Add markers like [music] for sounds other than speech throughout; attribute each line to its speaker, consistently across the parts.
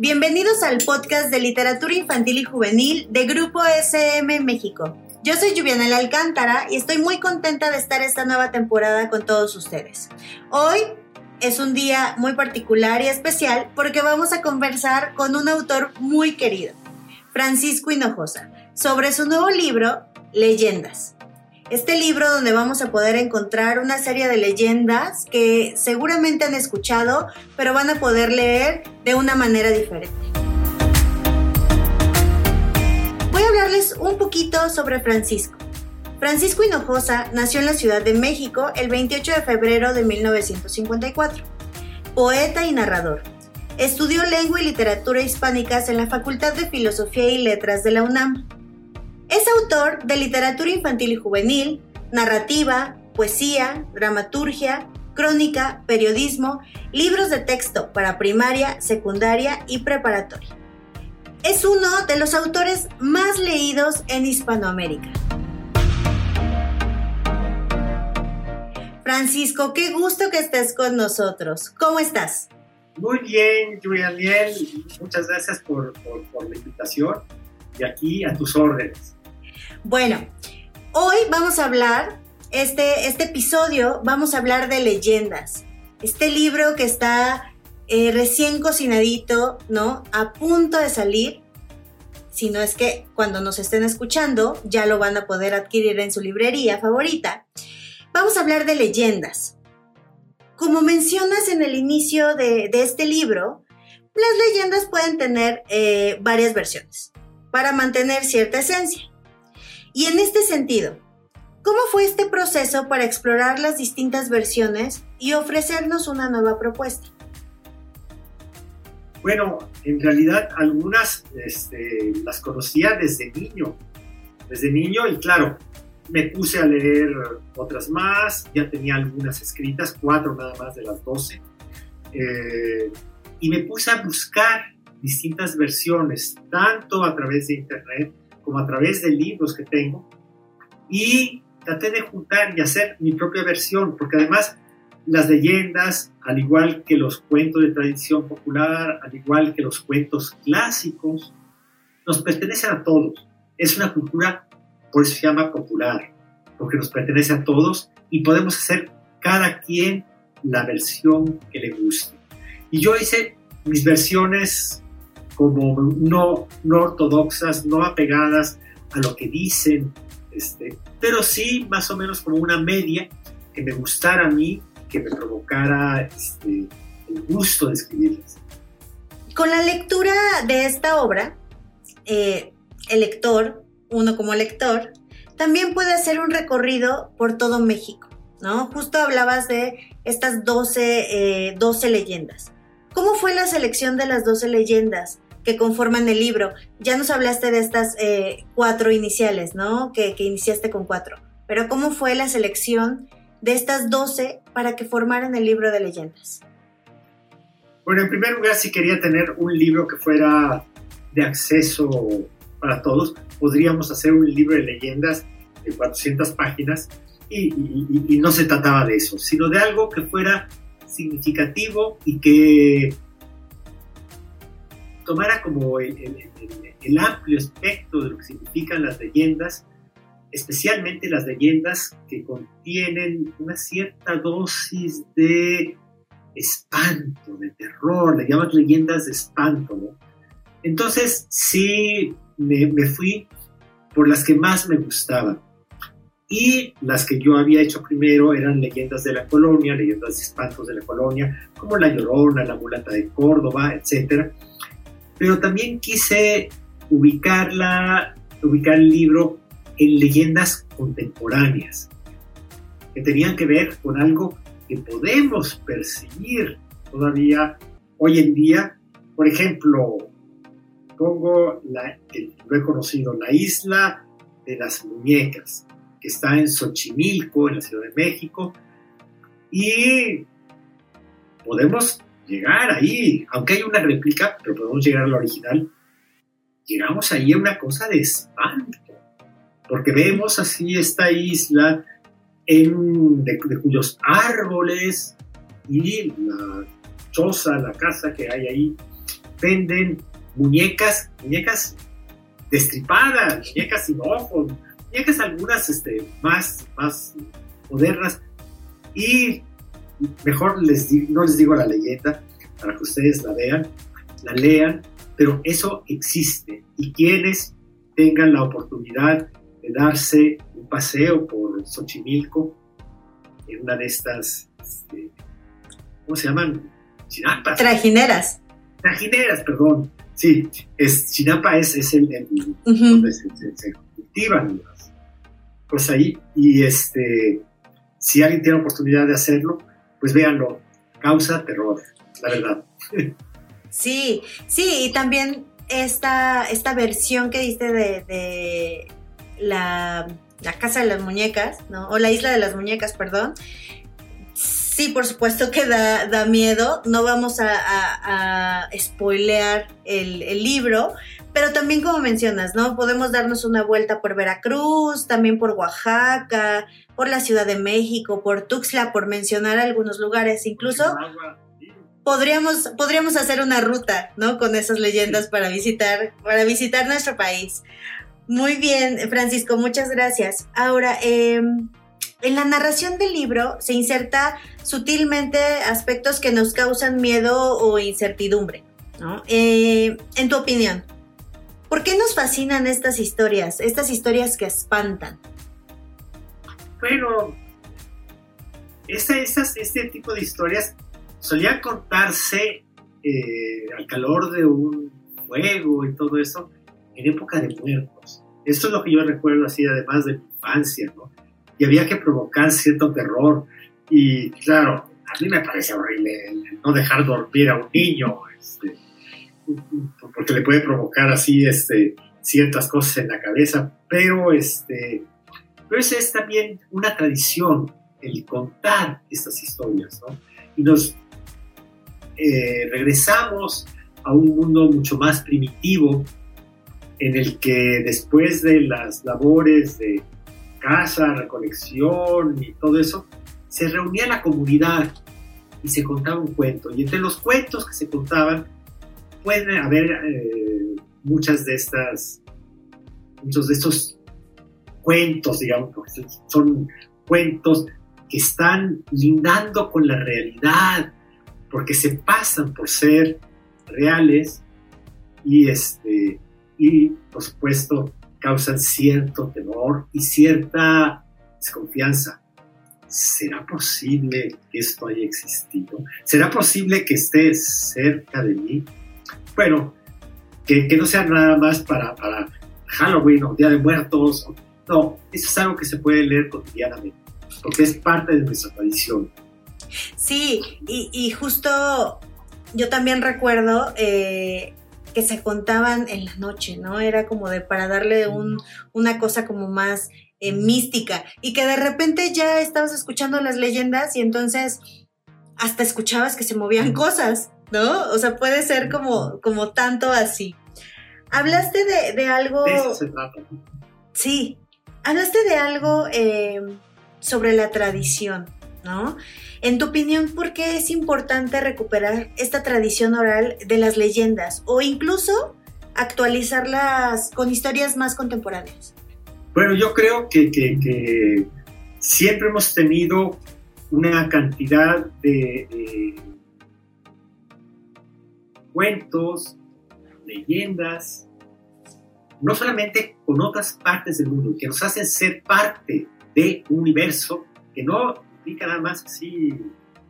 Speaker 1: Bienvenidos al podcast de literatura infantil y juvenil de Grupo SM México. Yo soy Juliana Alcántara y estoy muy contenta de estar esta nueva temporada con todos ustedes. Hoy es un día muy particular y especial porque vamos a conversar con un autor muy querido, Francisco Hinojosa, sobre su nuevo libro, Leyendas. Este libro donde vamos a poder encontrar una serie de leyendas que seguramente han escuchado, pero van a poder leer de una manera diferente. Voy a hablarles un poquito sobre Francisco. Francisco Hinojosa nació en la Ciudad de México el 28 de febrero de 1954. Poeta y narrador. Estudió lengua y literatura hispánicas en la Facultad de Filosofía y Letras de la UNAM es autor de literatura infantil y juvenil, narrativa, poesía, dramaturgia, crónica, periodismo, libros de texto para primaria, secundaria y preparatoria. Es uno de los autores más leídos en Hispanoamérica. Francisco, qué gusto que estés con nosotros. ¿Cómo estás?
Speaker 2: Muy bien, Julianiel. Muchas gracias por, por la invitación y aquí a tus órdenes.
Speaker 1: Bueno, hoy vamos a hablar, este, este episodio, vamos a hablar de leyendas. Este libro que está eh, recién cocinadito, ¿no? A punto de salir. Si no es que cuando nos estén escuchando ya lo van a poder adquirir en su librería favorita. Vamos a hablar de leyendas. Como mencionas en el inicio de, este libro, las leyendas pueden tener eh, varias versiones para mantener cierta esencia. Y en este sentido, ¿cómo fue este proceso para explorar las distintas versiones y ofrecernos una nueva propuesta?
Speaker 2: Bueno, en realidad algunas este, las conocía desde niño, desde niño y claro, me puse a leer otras más, ya tenía algunas escritas, cuatro nada más de las doce, eh, y me puse a buscar distintas versiones, tanto a través de internet como a través de libros que tengo, y traté de juntar y hacer mi propia versión, porque además las leyendas, al igual que los cuentos de tradición popular, al igual que los cuentos clásicos, nos pertenecen a todos. Es una cultura, por eso se llama popular, porque nos pertenece a todos y podemos hacer cada quien la versión que le guste. Y yo hice mis versiones como no, no ortodoxas, no apegadas a lo que dicen, este, pero sí más o menos como una media que me gustara a mí, que me provocara este, el gusto de escribirlas.
Speaker 1: Con la lectura de esta obra, eh, el lector, uno como lector, también puede hacer un recorrido por todo México, ¿no? Justo hablabas de estas 12, 12 eh, leyendas. ¿Cómo fue la selección de las 12 leyendas? Que conforman el libro. Ya nos hablaste de estas eh, cuatro iniciales, ¿no? Que, iniciaste con cuatro. Pero ¿cómo fue la selección de estas doce para que formaran el libro de leyendas?
Speaker 2: Bueno, en primer lugar, si quería tener un libro que fuera de acceso para todos, podríamos hacer un libro de leyendas de 400 páginas y, y no se trataba de eso, sino de algo que fuera significativo y que tomara como el, amplio espectro de lo que significan las leyendas, especialmente las leyendas que contienen una cierta dosis de espanto, de terror, le llaman leyendas de espanto, ¿no? Entonces sí me, me, fui por las que más me gustaban. Y las que yo había hecho primero eran leyendas de la colonia, leyendas de espantos de la colonia, como La Llorona, La Mulata de Córdoba, etcétera pero también quise ubicarla, ubicar el libro en leyendas contemporáneas, que tenían que ver con algo que podemos percibir todavía hoy en día. Por ejemplo, pongo, la, lo he conocido, la isla de las muñecas, que está en Xochimilco, en la Ciudad de México, y podemos llegar ahí, aunque hay una réplica, pero podemos llegar a original, llegamos ahí a una cosa de espanto, porque vemos así esta isla en, de, cuyos árboles y la choza, la casa que hay ahí, venden muñecas, muñecas destripadas, muñecas sin ojos, muñecas algunas este, más, más modernas. Y mejor les no les digo la leyenda para que ustedes la vean, la lean, pero eso existe. Y quienes tengan la oportunidad de darse un paseo por Xochimilco, en una de estas, este, ¿cómo se llaman?
Speaker 1: Chinampas. Trajineras.
Speaker 2: Trajineras, perdón. Sí, es, Chinampa es, es el, donde se, cultivan pues ahí. Y este, si alguien tiene oportunidad de hacerlo, pues véanlo. Causa terror, la verdad.
Speaker 1: Sí, sí, y también esta, esta versión que diste de, la, Casa de las Muñecas, ¿no? O la Isla de las Muñecas, perdón. Sí, por supuesto que da, da miedo. No vamos a, a, spoilear el, el, libro, pero también como mencionas, ¿no? Podemos darnos una vuelta por Veracruz, también por Oaxaca, por la Ciudad de México, por Tuxtla, por mencionar algunos lugares. Incluso podríamos, podríamos hacer una ruta, ¿no? Con esas leyendas para visitar, para visitar nuestro país. Muy bien, Francisco, muchas gracias. Ahora, em, en la narración del libro se inserta sutilmente aspectos que nos causan miedo o incertidumbre, ¿no? Eh, en tu opinión, ¿por qué nos fascinan estas historias, estas historias que espantan?
Speaker 2: Bueno, este, este tipo de historias solía contarse eh, al calor de un fuego y todo eso en época de muertos. Esto es lo que yo recuerdo así, además de mi infancia, ¿no? Y había que provocar cierto terror. Y claro, a mí me parece horrible no dejar dormir a un niño, este, porque le puede provocar así este, ciertas cosas en la cabeza, pero, este, pero es también una tradición el contar estas historias, ¿no? Y nos eh, regresamos a un mundo mucho más primitivo en el que después de las labores de casa, recolección y todo eso, se reunía la comunidad y se contaba un cuento. Y entre los cuentos que se contaban, pueden haber eh, muchas de estas, muchos de estos cuentos, digamos, son cuentos que están lindando con la realidad, porque se pasan por ser reales y, este, y por supuesto causan cierto temor y cierta desconfianza. ¿Será posible que esto haya existido? ¿Será posible que esté cerca de mí? Bueno, que, no sea nada más para, para Halloween o Día de Muertos. No, eso es algo que se puede leer cotidianamente, porque es parte de nuestra tradición.
Speaker 1: Sí, y, justo yo también recuerdo eh, que se contaban en la noche, ¿no? Era como de para darle una cosa como más eh, mística y que de repente ya estabas escuchando las leyendas y entonces hasta escuchabas que se movían cosas, ¿no? O sea, puede ser como, como tanto así. Hablaste de, algo... Sí, hablaste de algo eh, sobre la tradición, ¿no? En tu opinión, ¿por qué es importante recuperar esta tradición oral de las leyendas o incluso actualizarlas con historias más contemporáneas?
Speaker 2: Bueno, yo creo que, siempre hemos tenido una cantidad de, cuentos, leyendas, no solamente con otras partes del mundo, que nos hacen ser parte de un universo que no nada más así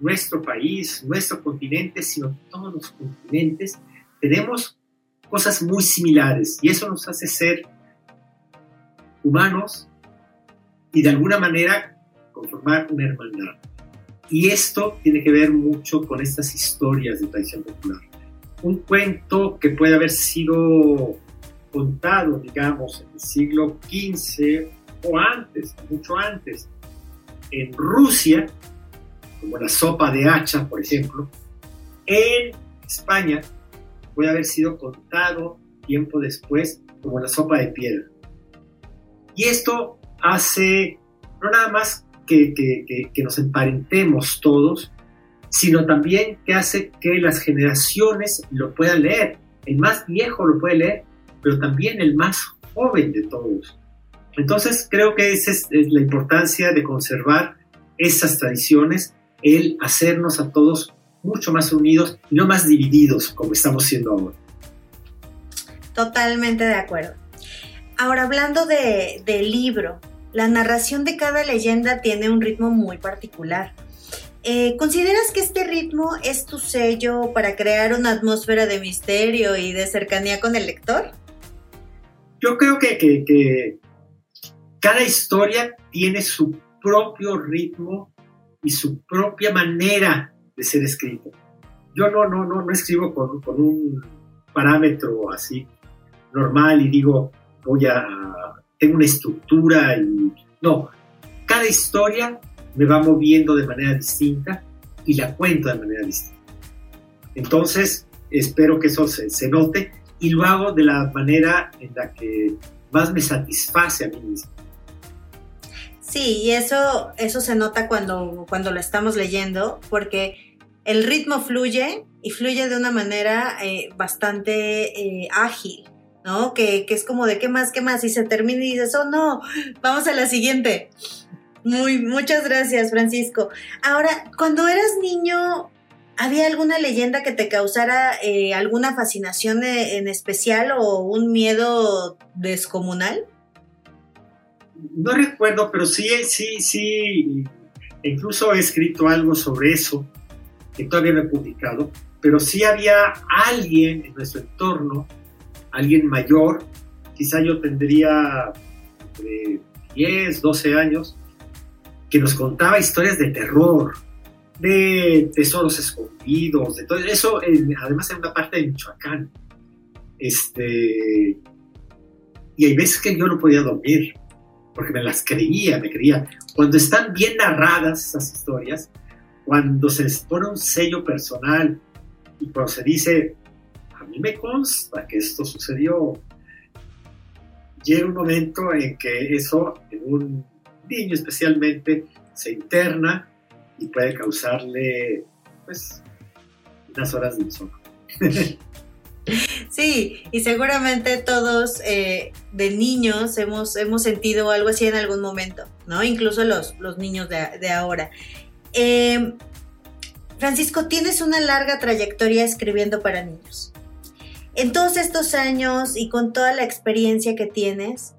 Speaker 2: nuestro país, nuestro continente, sino todos los continentes, tenemos cosas muy similares y eso nos hace ser humanos y de alguna manera conformar una hermandad. Y esto tiene que ver mucho con estas historias de tradición popular. Un cuento que puede haber sido contado, digamos, en el siglo XV o antes, mucho antes, en Rusia, como la sopa de hacha, por ejemplo, en España puede haber sido contado tiempo después como la sopa de piedra. Y esto hace no nada más que, que, nos emparentemos todos, sino también que hace que las generaciones lo puedan leer. El más viejo lo puede leer, pero también el más joven de todos. Entonces creo que esa es la importancia de conservar esas tradiciones, el hacernos a todos mucho más unidos y no más divididos como estamos siendo ahora.
Speaker 1: Totalmente de acuerdo. Ahora, hablando de, del libro, la narración de cada leyenda tiene un ritmo muy particular. Eh, ¿Consideras que este ritmo es tu sello para crear una atmósfera de misterio y de cercanía con el lector?
Speaker 2: Yo creo que, que cada historia tiene su propio ritmo y su propia manera de ser escrito. Yo no, no, no, no escribo con, con un parámetro así normal y digo, voy a, tengo una estructura y no, cada historia me va moviendo de manera distinta y la cuento de manera distinta. Entonces, espero que eso se, note y lo hago de la manera en la que más me satisface a mí mismo.
Speaker 1: Sí, y eso, eso se nota cuando, cuando lo estamos leyendo, porque el ritmo fluye y fluye de una manera eh, bastante eh, ágil, ¿no? Que, que, es como de qué más, qué más, y se termina y dices, oh no, vamos a la siguiente. Muy, muchas gracias, Francisco. Ahora, cuando eras niño, ¿había alguna leyenda que te causara eh, alguna fascinación en especial o un miedo descomunal?
Speaker 2: no recuerdo, pero sí, sí, sí, incluso he escrito algo sobre eso, que todavía no he publicado, pero sí había alguien en nuestro entorno, alguien mayor, quizá yo tendría entre 10, 12 años, que nos contaba historias de terror, de tesoros escondidos, de todo eso, además en una parte de Michoacán. Este, y hay veces que yo no podía dormir, porque me las creía, me creía. Cuando están bien narradas esas historias, cuando se les pone un sello personal y cuando se dice, a mí me consta que esto sucedió, llega un momento en que eso, en un niño especialmente, se interna y puede causarle, pues, unas horas de insomnio.
Speaker 1: Sí, y seguramente todos eh, de niños hemos, hemos sentido algo así en algún momento, ¿no? Incluso los, los niños de, ahora. Em, Francisco, tienes una larga trayectoria escribiendo para niños. En todos estos años y con toda la experiencia que tienes,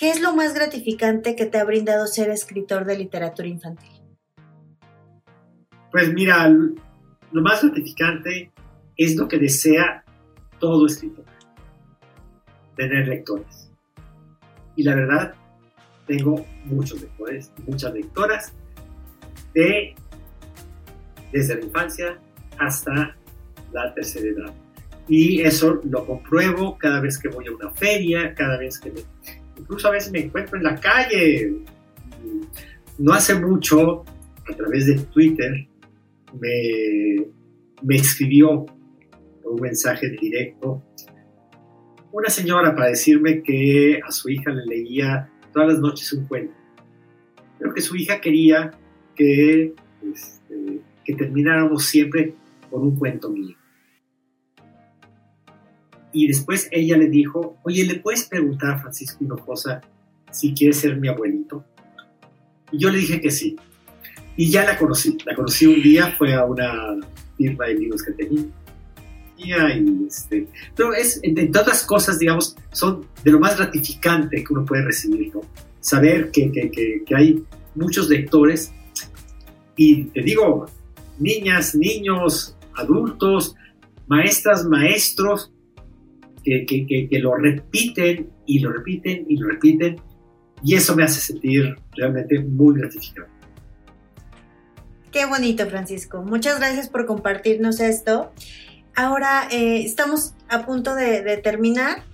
Speaker 1: ¿qué es lo más gratificante que te ha brindado ser escritor de literatura infantil?
Speaker 2: Pues mira, lo más gratificante es lo que desea todo escritor. Tener lectores. Y la verdad, tengo muchos lectores muchas lectoras de desde la infancia hasta la tercera edad. Y eso lo compruebo cada vez que voy a una feria, cada vez que me, incluso a veces me encuentro en la calle. No hace mucho, a través de Twitter, me, me escribió un mensaje directo. Una señora para decirme que a su hija le leía todas las noches un cuento, pero que su hija quería que, este, que termináramos siempre con un cuento mío. Y después ella le dijo, oye, ¿le puedes preguntar a Francisco Hinojosa si quiere ser mi abuelito? Y yo le dije que sí. Y ya la conocí. La conocí un día, fue a una firma de libros que tenía y este, pero es, entre todas cosas, digamos, son de lo más gratificante que uno puede recibir, ¿no? Saber que, que, que, hay muchos lectores y te digo, niñas, niños, adultos, maestras, maestros, que, lo repiten y lo repiten y lo repiten y eso me hace sentir realmente muy gratificante.
Speaker 1: Qué bonito, Francisco. Muchas gracias por compartirnos esto. Ahora eh, estamos a punto de, terminar.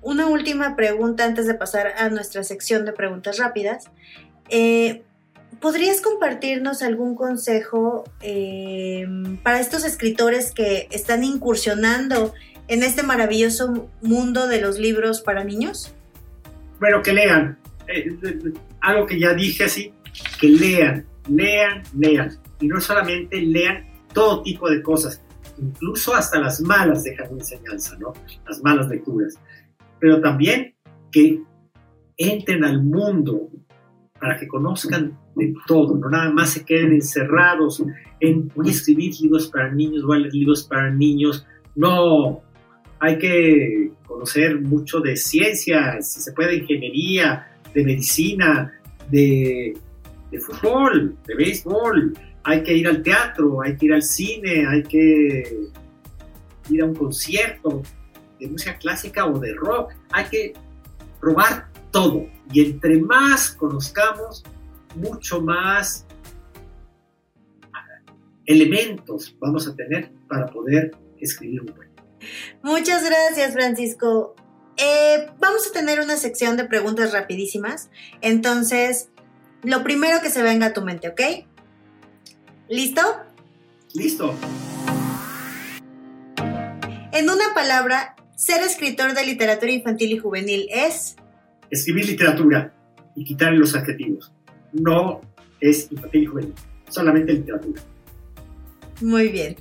Speaker 1: una última pregunta antes de pasar a nuestra sección de preguntas rápidas. Eh, ¿Podrías compartirnos algún consejo eh, para estos escritores que están incursionando en este maravilloso mundo de los libros para niños?
Speaker 2: Bueno, que lean. Eh, algo que ya dije así, que lean, lean, lean. Y no solamente lean todo tipo de cosas, incluso hasta las malas dejan enseñanza, ¿no? Las malas lecturas. Pero también que entren al mundo para que conozcan de todo, no nada más se queden encerrados en escribir libros para niños, voy libros para niños. No, hay que conocer mucho de ciencia, si se puede, de ingeniería, de medicina, de, de fútbol, de béisbol. Hay que ir al teatro, hay que ir al cine, hay que ir a un concierto de música clásica o de rock. Hay que probar todo. Y entre más conozcamos, mucho más elementos vamos a tener para poder escribir un cuento.
Speaker 1: Muchas gracias, Francisco. Eh, vamos a tener una sección de preguntas rapidísimas. Entonces, lo primero que se venga a tu mente, ¿ok? ¿Listo?
Speaker 2: Listo.
Speaker 1: En una palabra, ser escritor de literatura infantil y juvenil es...
Speaker 2: Escribir literatura y quitar los adjetivos. No es infantil y juvenil, solamente literatura.
Speaker 1: Muy bien.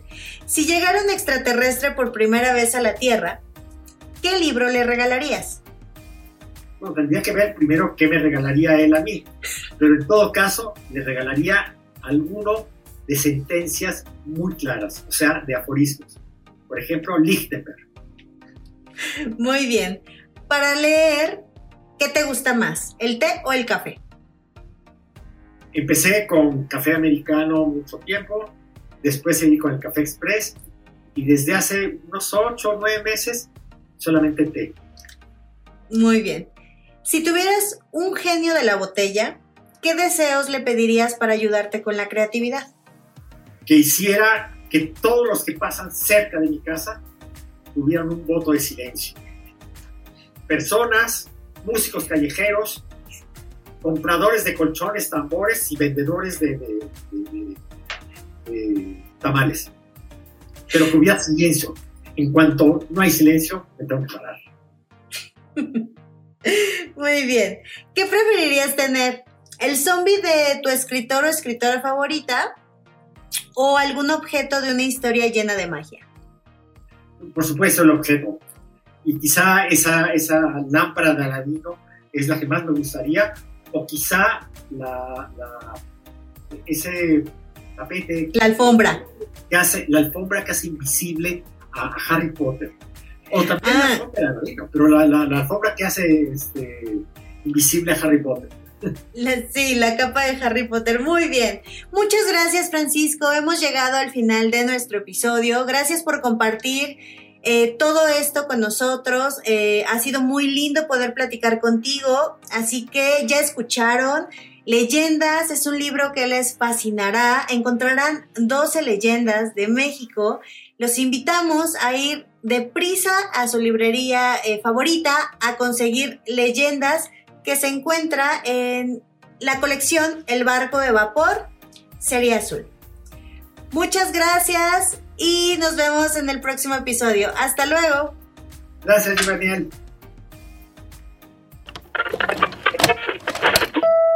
Speaker 1: Si llegara un extraterrestre por primera vez a la Tierra, ¿qué libro le regalarías?
Speaker 2: Bueno, tendría que ver primero qué me regalaría él a mí, pero en todo caso le regalaría alguno de sentencias muy claras, o sea, de aforismos. Por ejemplo, Lichtenberg.
Speaker 1: Muy bien. Para leer, ¿qué te gusta más, el té o el café?
Speaker 2: Empecé con café americano mucho tiempo, después seguí con el café express y desde hace unos 8 o 9 meses solamente té.
Speaker 1: Muy bien. Si tuvieras un genio de la botella, ¿qué deseos le pedirías para ayudarte con la creatividad?
Speaker 2: Que hiciera que todos los que pasan cerca de mi casa tuvieran un voto de silencio. Personas, músicos callejeros, compradores de colchones, tambores y vendedores de, de, de, de tamales. Pero que hubiera silencio. En cuanto no hay silencio, me tengo que parar. [laughs]
Speaker 1: Muy bien. ¿Qué preferirías tener? ¿El zombie de tu escritor o escritora favorita? ¿O algún objeto de una historia llena de magia?
Speaker 2: Por supuesto, el objeto. Y quizá esa, esa lámpara de Aladino es la que más me gustaría. O quizá la, la ese tapete.
Speaker 1: La alfombra.
Speaker 2: Que hace, la alfombra que hace invisible a, a Harry Potter. O también ah. la alfombra de Aladino, pero la, la, la, alfombra que hace este, invisible a Harry Potter.
Speaker 1: La, sí, la capa de Harry Potter. Muy bien. Muchas gracias, Francisco. Hemos llegado al final de nuestro episodio. Gracias por compartir eh, todo esto con nosotros. Eh, ha sido muy lindo poder platicar contigo. Así que ya escucharon. Leyendas es un libro que les fascinará. Encontrarán 12 leyendas de México. Los invitamos a ir deprisa a su librería eh, favorita a conseguir leyendas que se encuentra en la colección El barco de vapor serie azul. Muchas gracias y nos vemos en el próximo episodio. Hasta luego.
Speaker 2: Gracias, Daniel.